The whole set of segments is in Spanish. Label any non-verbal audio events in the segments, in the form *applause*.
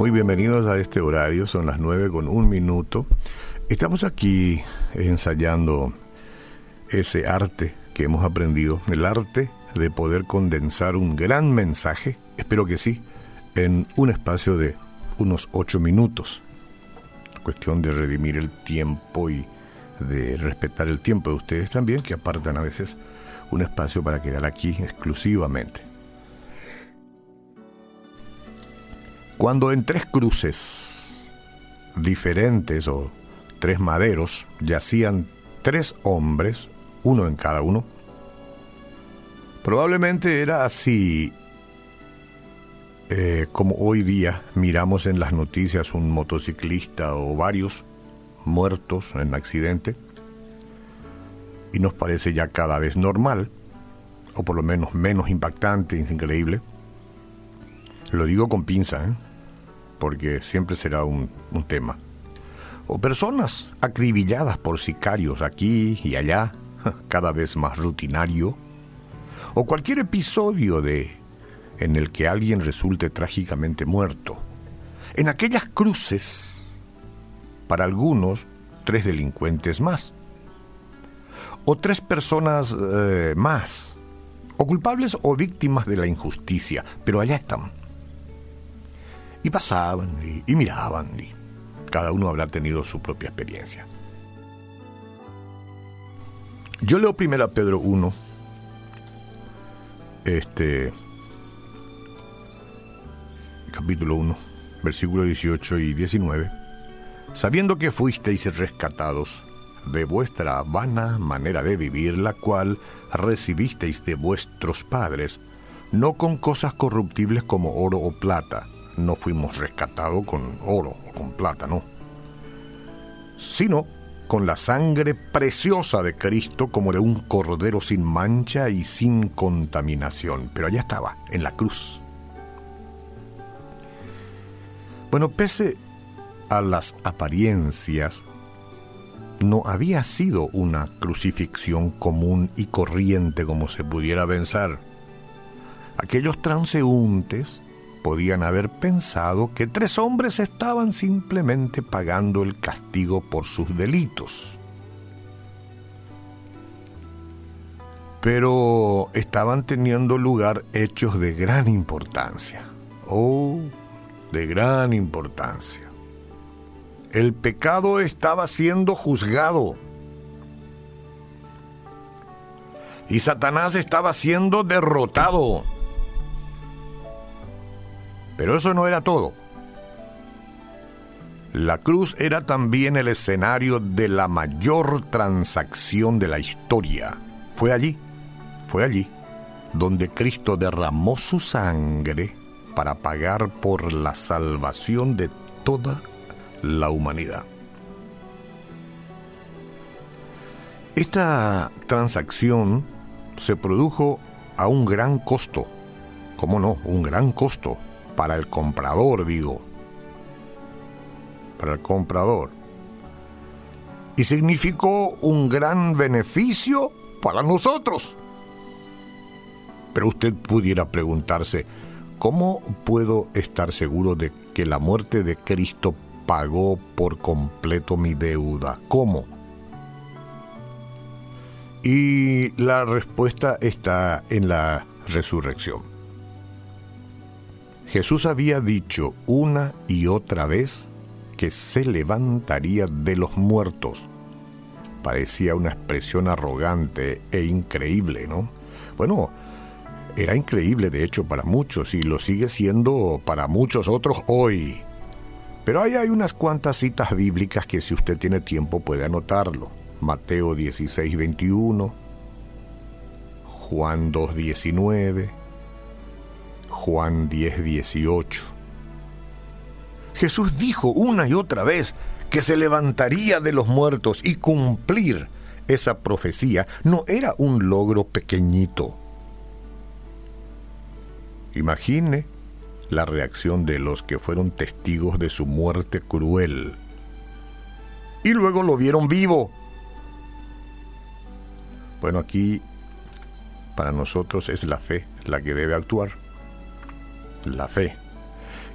Muy bienvenidos a este horario, son las nueve con un minuto. Estamos aquí ensayando ese arte que hemos aprendido, el arte de poder condensar un gran mensaje, espero que sí, en un espacio de unos ocho minutos. Cuestión de redimir el tiempo y de respetar el tiempo de ustedes también, que apartan a veces un espacio para quedar aquí exclusivamente. Cuando en tres cruces diferentes o tres maderos yacían tres hombres, uno en cada uno, probablemente era así eh, como hoy día miramos en las noticias un motociclista o varios muertos en accidente y nos parece ya cada vez normal, o por lo menos menos impactante, es increíble. Lo digo con pinza, ¿eh? Porque siempre será un, tema. O personas acribilladas por sicarios aquí y allá, *laughs* cada vez más rutinario. O cualquier episodio de en el que alguien resulte trágicamente muerto. En aquellas cruces, para algunos, tres delincuentes más. O tres personas eh, más. O culpables o víctimas de la injusticia. Pero allá están y pasaban y, miraban y cada uno habrá tenido su propia experiencia. Yo leo primero a Pedro 1, este, capítulo 1, versículo 18 y 19, sabiendo que fuisteis rescatados de vuestra vana manera de vivir, la cual recibisteis de vuestros padres, no con cosas corruptibles como oro o plata, no fuimos rescatados con oro o con plata, no, sino con la sangre preciosa de Cristo como de un cordero sin mancha y sin contaminación. Pero allá estaba, en la cruz. Bueno, pese a las apariencias, no había sido una crucifixión común y corriente como se pudiera pensar. Aquellos transeúntes podían haber pensado que tres hombres estaban simplemente pagando el castigo por sus delitos. Pero estaban teniendo lugar hechos de gran importancia. Oh, de gran importancia. El pecado estaba siendo juzgado. Y Satanás estaba siendo derrotado. Pero eso no era todo. La cruz era también el escenario de la mayor transacción de la historia. Fue allí, fue allí, donde Cristo derramó su sangre para pagar por la salvación de toda la humanidad. Esta transacción se produjo a un gran costo. ¿Cómo no? Un gran costo para el comprador, digo. Para el comprador. Y significó un gran beneficio para nosotros. Pero usted pudiera preguntarse, ¿cómo puedo estar seguro de que la muerte de Cristo pagó por completo mi deuda? ¿Cómo? Y la respuesta está en la resurrección. Jesús había dicho una y otra vez que se levantaría de los muertos. Parecía una expresión arrogante e increíble, ¿no? Bueno, era increíble de hecho para muchos y lo sigue siendo para muchos otros hoy. Pero ahí hay unas cuantas citas bíblicas que si usted tiene tiempo puede anotarlo. Mateo 16, 21, Juan 2, 19, Juan 10, 18. Jesús dijo una y otra vez que se levantaría de los muertos y cumplir esa profecía no era un logro pequeñito. Imagine la reacción de los que fueron testigos de su muerte cruel y luego lo vieron vivo. Bueno, aquí para nosotros es la fe la que debe actuar la fe.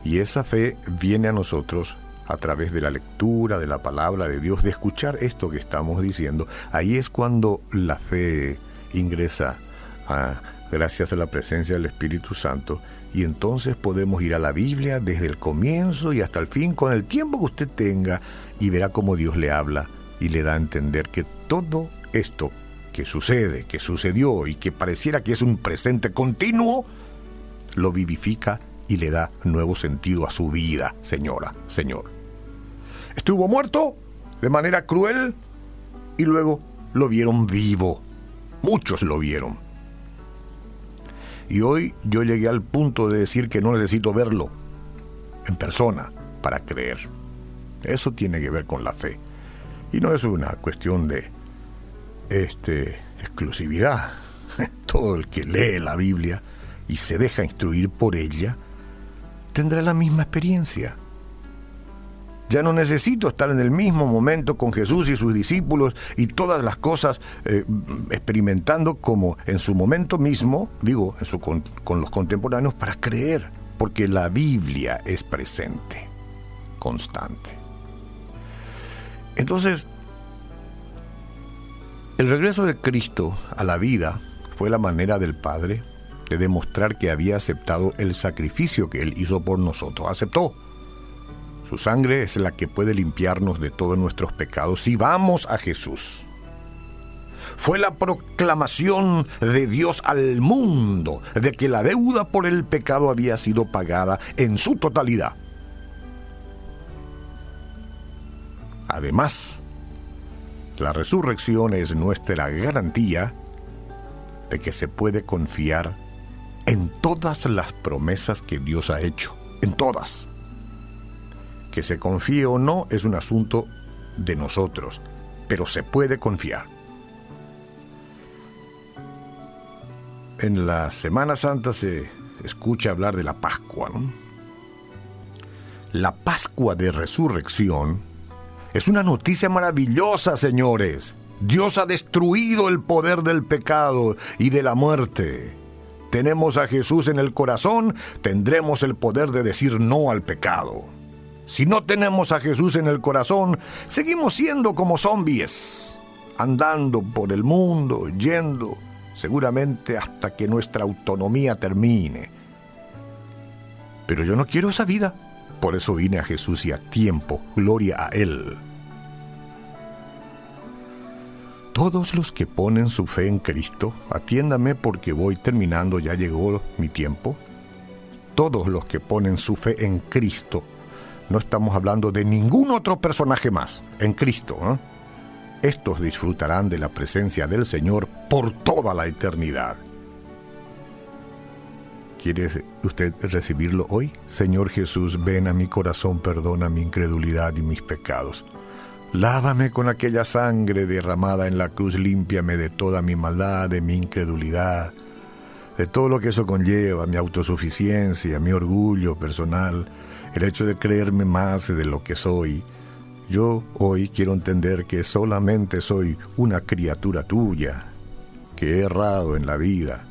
Y esa fe viene a nosotros a través de la lectura de la palabra de Dios, de escuchar esto que estamos diciendo. Ahí es cuando la fe ingresa gracias a la presencia del Espíritu Santo y entonces podemos ir a la Biblia desde el comienzo y hasta el fin con el tiempo que usted tenga y verá cómo Dios le habla y le da a entender que todo esto que sucede, que sucedió y que pareciera que es un presente continuo, lo vivifica y le da nuevo sentido a su vida, señora, señor. Estuvo muerto de manera cruel y luego lo vieron vivo. Muchos lo vieron. Y hoy yo llegué al punto de decir que no necesito verlo en persona para creer. Eso tiene que ver con la fe. Y no es una cuestión de este, exclusividad. *laughs* Todo el que lee la Biblia y se deja instruir por ella tendrá la misma experiencia. Ya no necesito estar en el mismo momento con Jesús y sus discípulos y todas las cosas eh, experimentando como en su momento mismo, digo, en su, con, con los contemporáneos, para creer, porque la Biblia es presente, constante. Entonces, el regreso de Cristo a la vida fue la manera del Padre de demostrar que había aceptado el sacrificio que Él hizo por nosotros. Aceptó su sangre es la que puede limpiarnos de todos nuestros pecados si vamos a Jesús. Fue la proclamación de Dios al mundo de que la deuda por el pecado había sido pagada en su totalidad. Además, la resurrección es nuestra garantía de que se puede confiar todas las promesas que Dios ha hecho, en todas. Que se confíe o no es un asunto de nosotros, pero se puede confiar. En la Semana Santa se escucha hablar de la Pascua. La Pascua de Resurrección es una noticia maravillosa, señores. Dios ha destruido el poder del pecado y de la muerte. Tenemos a Jesús en el corazón, tendremos el poder de decir no al pecado. Si no tenemos a Jesús en el corazón, seguimos siendo como zombies, andando por el mundo, yendo, seguramente hasta que nuestra autonomía termine. Pero yo no quiero esa vida, por eso vine a Jesús y a tiempo, gloria a Él. Todos los que ponen su fe en Cristo, atiéndame porque voy terminando, ya llegó mi tiempo. Todos los que ponen su fe en Cristo no estamos hablando de ningún otro personaje más, en Cristo. ¿eh? Estos disfrutarán de la presencia del Señor por toda la eternidad. ¿Quiere usted recibirlo hoy? Señor Jesús, ven a mi corazón, perdona mi incredulidad y mis pecados. Lávame con aquella sangre derramada en la cruz, límpiame de toda mi maldad, de mi incredulidad, de todo lo que eso conlleva, mi autosuficiencia, mi orgullo personal, el hecho de creerme más de lo que soy. Yo hoy quiero entender que solamente soy una criatura tuya, que he errado en la vida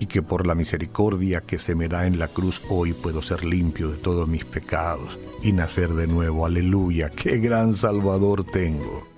y que por la misericordia que se me da en la cruz hoy puedo ser limpio de todos mis pecados y nacer de nuevo. Aleluya, qué gran Salvador tengo.